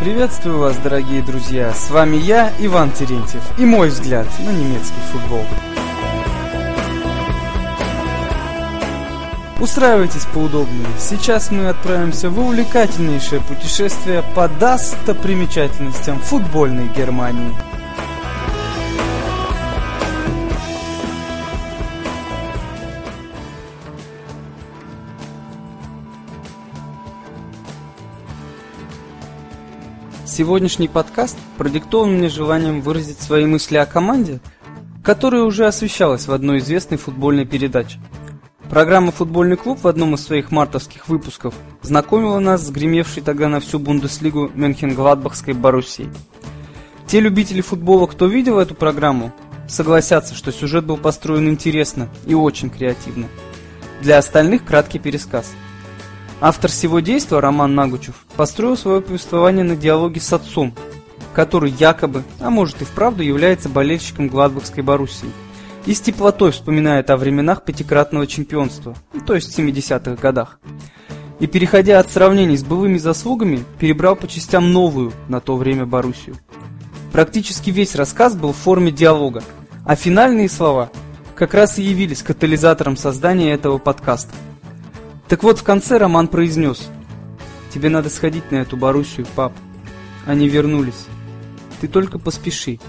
Приветствую вас, дорогие друзья! С вами я, Иван Терентьев, и мой взгляд на немецкий футбол. Устраивайтесь поудобнее. Сейчас мы отправимся в увлекательнейшее путешествие по достопримечательностям футбольной Германии. Сегодняшний подкаст продиктован мне желанием выразить свои мысли о команде, которая уже освещалась в одной известной футбольной передаче. Программа «Футбольный клуб» в одном из своих мартовских выпусков знакомила нас с гремевшей тогда на всю Бундеслигу Мюнхен-Гладбахской Боруссией. Те любители футбола, кто видел эту программу, согласятся, что сюжет был построен интересно и очень креативно. Для остальных краткий пересказ – Автор всего действия, Роман Нагучев, построил свое повествование на диалоге с отцом, который якобы, а может и вправду, является болельщиком Гладбахской Боруссии. И с теплотой вспоминает о временах пятикратного чемпионства, ну, то есть в 70-х годах. И переходя от сравнений с былыми заслугами, перебрал по частям новую на то время Боруссию. Практически весь рассказ был в форме диалога, а финальные слова как раз и явились катализатором создания этого подкаста – так вот, в конце Роман произнес. Тебе надо сходить на эту Боруссию, пап. Они вернулись. Ты только поспеши.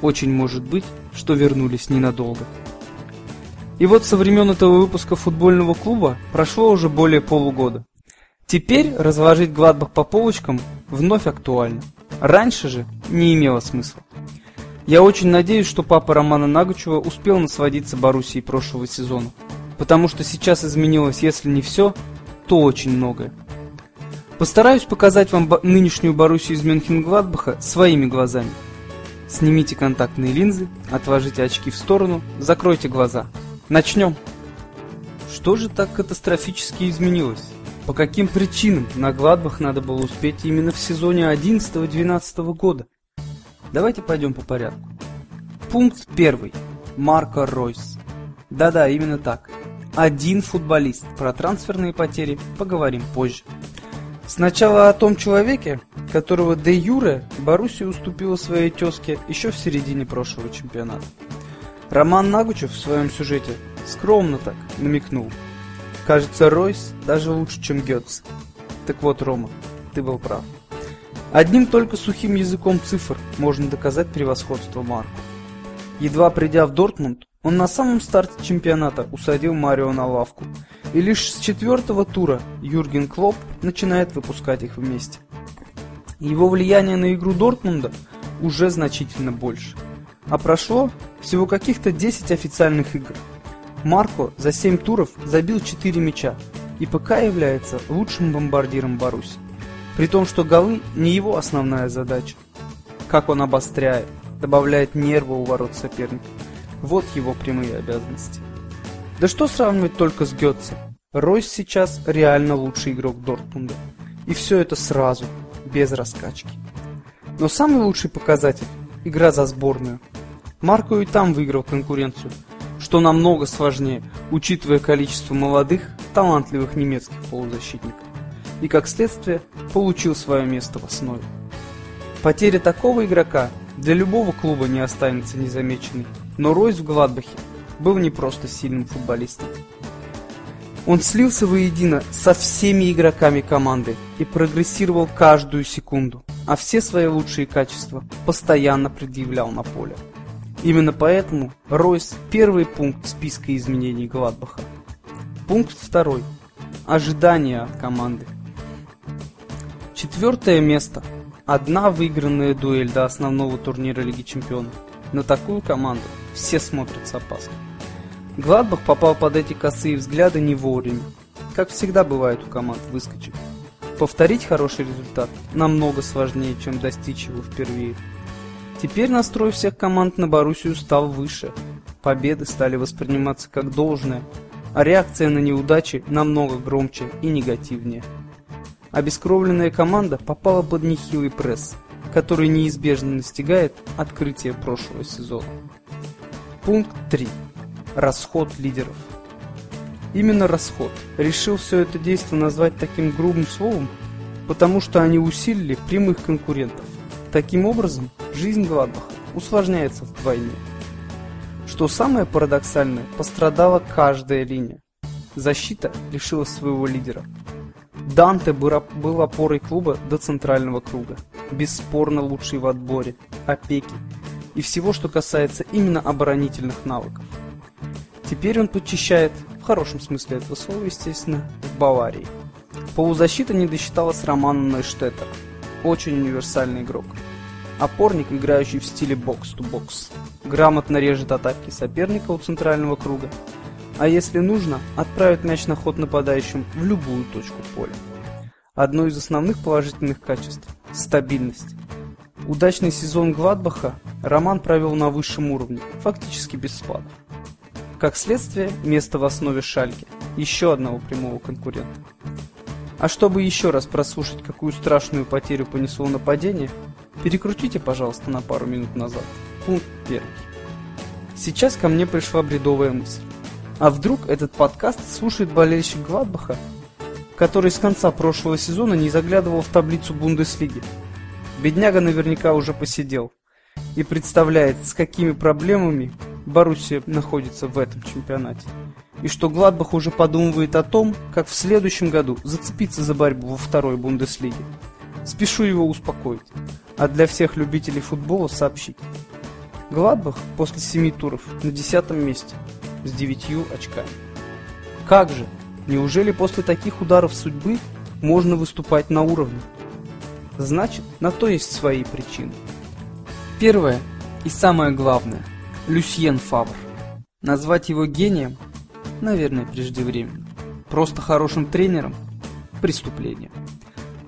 Очень может быть, что вернулись ненадолго. И вот со времен этого выпуска футбольного клуба прошло уже более полугода. Теперь разложить Гладбах по полочкам вновь актуально. Раньше же не имело смысла. Я очень надеюсь, что папа Романа Нагучева успел насладиться Боруссией прошлого сезона потому что сейчас изменилось, если не все, то очень многое. Постараюсь показать вам нынешнюю Боруссию из Мюнхен-Гладбаха своими глазами. Снимите контактные линзы, отложите очки в сторону, закройте глаза. Начнем! Что же так катастрофически изменилось? По каким причинам на Гладбах надо было успеть именно в сезоне 11-12 года? Давайте пойдем по порядку. Пункт первый. Марко Ройс. Да-да, именно так один футболист. Про трансферные потери поговорим позже. Сначала о том человеке, которого де Юре Боруссия уступила своей тезке еще в середине прошлого чемпионата. Роман Нагучев в своем сюжете скромно так намекнул. Кажется, Ройс даже лучше, чем Гетц. Так вот, Рома, ты был прав. Одним только сухим языком цифр можно доказать превосходство Марку. Едва придя в Дортмунд, он на самом старте чемпионата усадил Марио на лавку. И лишь с четвертого тура Юрген Клоп начинает выпускать их вместе. Его влияние на игру Дортмунда уже значительно больше. А прошло всего каких-то 10 официальных игр. Марко за 7 туров забил 4 мяча и пока является лучшим бомбардиром Баруси. При том, что голы не его основная задача. Как он обостряет, добавляет нервы у ворот соперника вот его прямые обязанности. Да что сравнивать только с Гетце. Ройс сейчас реально лучший игрок Дортмунда. И все это сразу, без раскачки. Но самый лучший показатель – игра за сборную. Марко и там выиграл конкуренцию, что намного сложнее, учитывая количество молодых, талантливых немецких полузащитников. И как следствие, получил свое место в основе. Потеря такого игрока для любого клуба не останется незамеченной. Но Ройс в Гладбахе был не просто сильным футболистом. Он слился воедино со всеми игроками команды и прогрессировал каждую секунду, а все свои лучшие качества постоянно предъявлял на поле. Именно поэтому Ройс – первый пункт списка изменений Гладбаха. Пункт второй. Ожидания от команды. Четвертое место. Одна выигранная дуэль до основного турнира Лиги Чемпионов. На такую команду все смотрят с опаской. Гладбах попал под эти косые взгляды не вовремя. Как всегда бывает у команд выскочек. Повторить хороший результат намного сложнее, чем достичь его впервые. Теперь настрой всех команд на Боруссию стал выше. Победы стали восприниматься как должное, а реакция на неудачи намного громче и негативнее. Обескровленная команда попала под нехилый пресс, который неизбежно настигает открытие прошлого сезона. Пункт 3. Расход лидеров. Именно расход. Решил все это действие назвать таким грубым словом, потому что они усилили прямых конкурентов. Таким образом, жизнь Гладбаха усложняется вдвойне. Что самое парадоксальное, пострадала каждая линия. Защита лишилась своего лидера. Данте был опорой клуба до центрального круга, бесспорно лучший в отборе, опеки и всего, что касается именно оборонительных навыков. Теперь он подчищает, в хорошем смысле этого слова, естественно, в Баварии. Полузащита не досчиталась Романа Нойштеттера, очень универсальный игрок. Опорник, играющий в стиле бокс-то-бокс, грамотно режет атаки соперника у центрального круга, а если нужно, отправит мяч на ход нападающим в любую точку поля. Одно из основных положительных качеств – стабильность. Удачный сезон Гладбаха Роман провел на высшем уровне, фактически без спада. Как следствие, место в основе Шальки – еще одного прямого конкурента. А чтобы еще раз прослушать, какую страшную потерю понесло нападение, перекрутите, пожалуйста, на пару минут назад. Пункт первый. Сейчас ко мне пришла бредовая мысль. А вдруг этот подкаст слушает болельщик Гладбаха, который с конца прошлого сезона не заглядывал в таблицу Бундеслиги? Бедняга наверняка уже посидел и представляет, с какими проблемами Боруссия находится в этом чемпионате и что Гладбах уже подумывает о том, как в следующем году зацепиться за борьбу во второй Бундеслиге. Спешу его успокоить, а для всех любителей футбола сообщить. Гладбах после семи туров на десятом месте с девятью очками. Как же? Неужели после таких ударов судьбы можно выступать на уровне? Значит, на то есть свои причины. Первое и самое главное – Люсьен Фавр. Назвать его гением наверное, преждевременно. Просто хорошим тренером – преступление.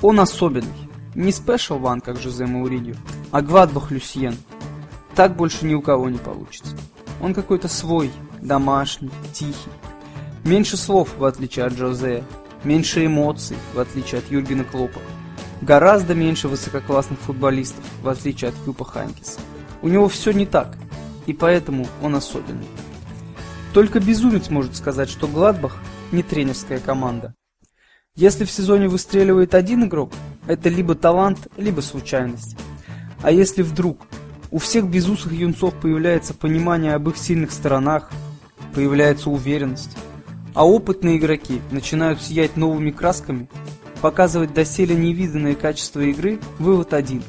Он особенный. Не спешл ван, как Жозе Мауриньо, а Гвадбах Люсьен. Так больше ни у кого не получится. Он какой-то свой, домашний, тихий. Меньше слов, в отличие от Жозе. Меньше эмоций, в отличие от Юргена Клопа. Гораздо меньше высококлассных футболистов, в отличие от Юпа Ханкиса. У него все не так, и поэтому он особенный. Только безумец может сказать, что Гладбах не тренерская команда. Если в сезоне выстреливает один игрок, это либо талант, либо случайность. А если вдруг у всех безусых юнцов появляется понимание об их сильных сторонах, появляется уверенность, а опытные игроки начинают сиять новыми красками, показывать доселе невиданные качества игры, вывод один.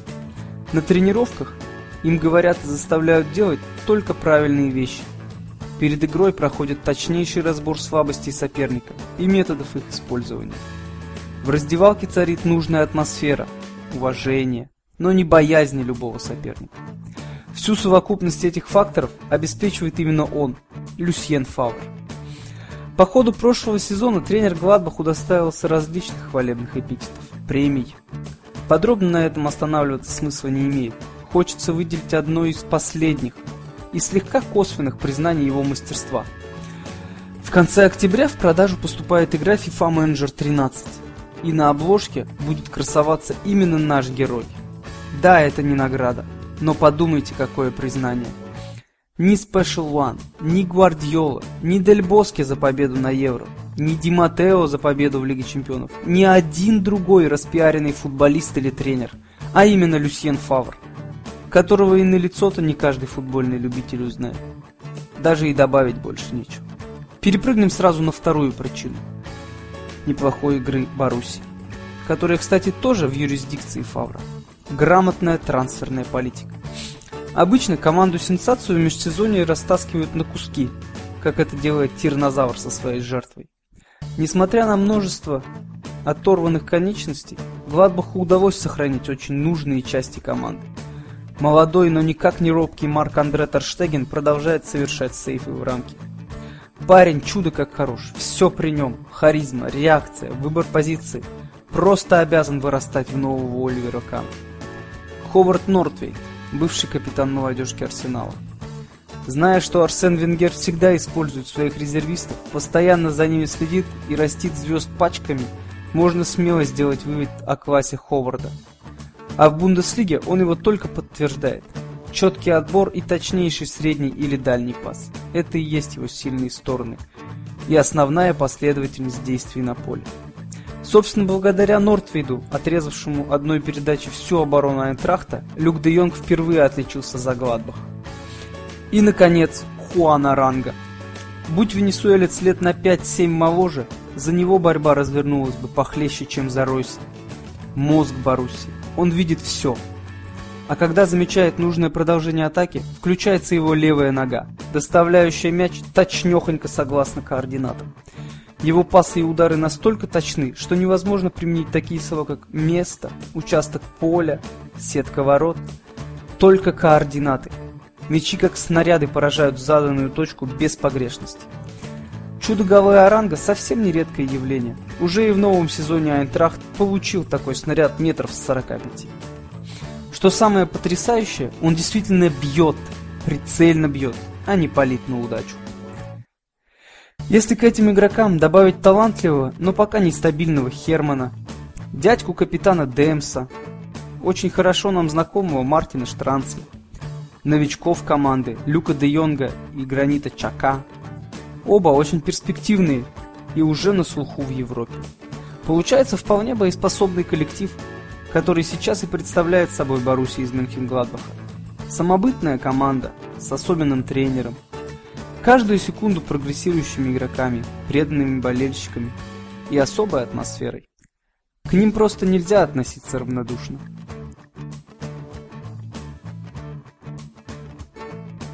На тренировках им говорят и заставляют делать только правильные вещи – Перед игрой проходит точнейший разбор слабостей соперника и методов их использования. В раздевалке царит нужная атмосфера, уважение, но не боязни любого соперника. Всю совокупность этих факторов обеспечивает именно он, Люсьен Фавр. По ходу прошлого сезона тренер Гладбах удостаивался различных хвалебных эпитетов, премий. Подробно на этом останавливаться смысла не имеет. Хочется выделить одно из последних – и слегка косвенных признаний его мастерства. В конце октября в продажу поступает игра FIFA Manager 13, и на обложке будет красоваться именно наш герой. Да, это не награда, но подумайте, какое признание. Ни Special One, ни Гвардиола, ни Дель Боске за победу на Евро, ни Ди Матео за победу в Лиге Чемпионов, ни один другой распиаренный футболист или тренер, а именно Люсьен Фавр – которого и на лицо-то не каждый футбольный любитель узнает. Даже и добавить больше нечего. Перепрыгнем сразу на вторую причину. Неплохой игры Баруси, которая, кстати, тоже в юрисдикции Фавра. Грамотная трансферная политика. Обычно команду сенсацию в межсезонье растаскивают на куски, как это делает тиранозавр со своей жертвой. Несмотря на множество оторванных конечностей, Гладбаху удалось сохранить очень нужные части команды. Молодой, но никак не робкий Марк Андре Терштеген продолжает совершать сейфы в рамке. Парень чудо как хорош, все при нем. Харизма, реакция, выбор позиции. Просто обязан вырастать в нового Оливера Кана. Ховард Нортвей, бывший капитан молодежки Арсенала. Зная, что Арсен Венгер всегда использует своих резервистов, постоянно за ними следит и растит звезд пачками, можно смело сделать вывод о классе Ховарда – а в Бундеслиге он его только подтверждает. Четкий отбор и точнейший средний или дальний пас. Это и есть его сильные стороны. И основная последовательность действий на поле. Собственно, благодаря Нортвиду, отрезавшему одной передачей всю оборону Айнтрахта, Люк де Йонг впервые отличился за Гладбах. И, наконец, Хуана Ранга. Будь венесуэлец лет на 5-7 моложе, за него борьба развернулась бы похлеще, чем за Ройса. Мозг Баруси. Он видит все. А когда замечает нужное продолжение атаки, включается его левая нога, доставляющая мяч точнёхонько согласно координатам. Его пасы и удары настолько точны, что невозможно применить такие слова, как место, участок поля, сетка ворот. Только координаты. Мячи, как снаряды, поражают заданную точку без погрешности. Чудо-голы Оранга совсем не редкое явление. Уже и в новом сезоне Айнтрахт получил такой снаряд метров с 45. Что самое потрясающее, он действительно бьет, прицельно бьет, а не палит на удачу. Если к этим игрокам добавить талантливого, но пока нестабильного Хермана, дядьку капитана Демса, очень хорошо нам знакомого Мартина Штранца, новичков команды Люка де Йонга и Гранита Чака, оба очень перспективные и уже на слуху в Европе. Получается вполне боеспособный коллектив, который сейчас и представляет собой Боруссия из Мюнхен-Гладбаха. Самобытная команда с особенным тренером, каждую секунду прогрессирующими игроками, преданными болельщиками и особой атмосферой. К ним просто нельзя относиться равнодушно.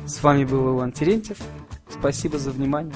С вами был Иван Терентьев. Спасибо за внимание.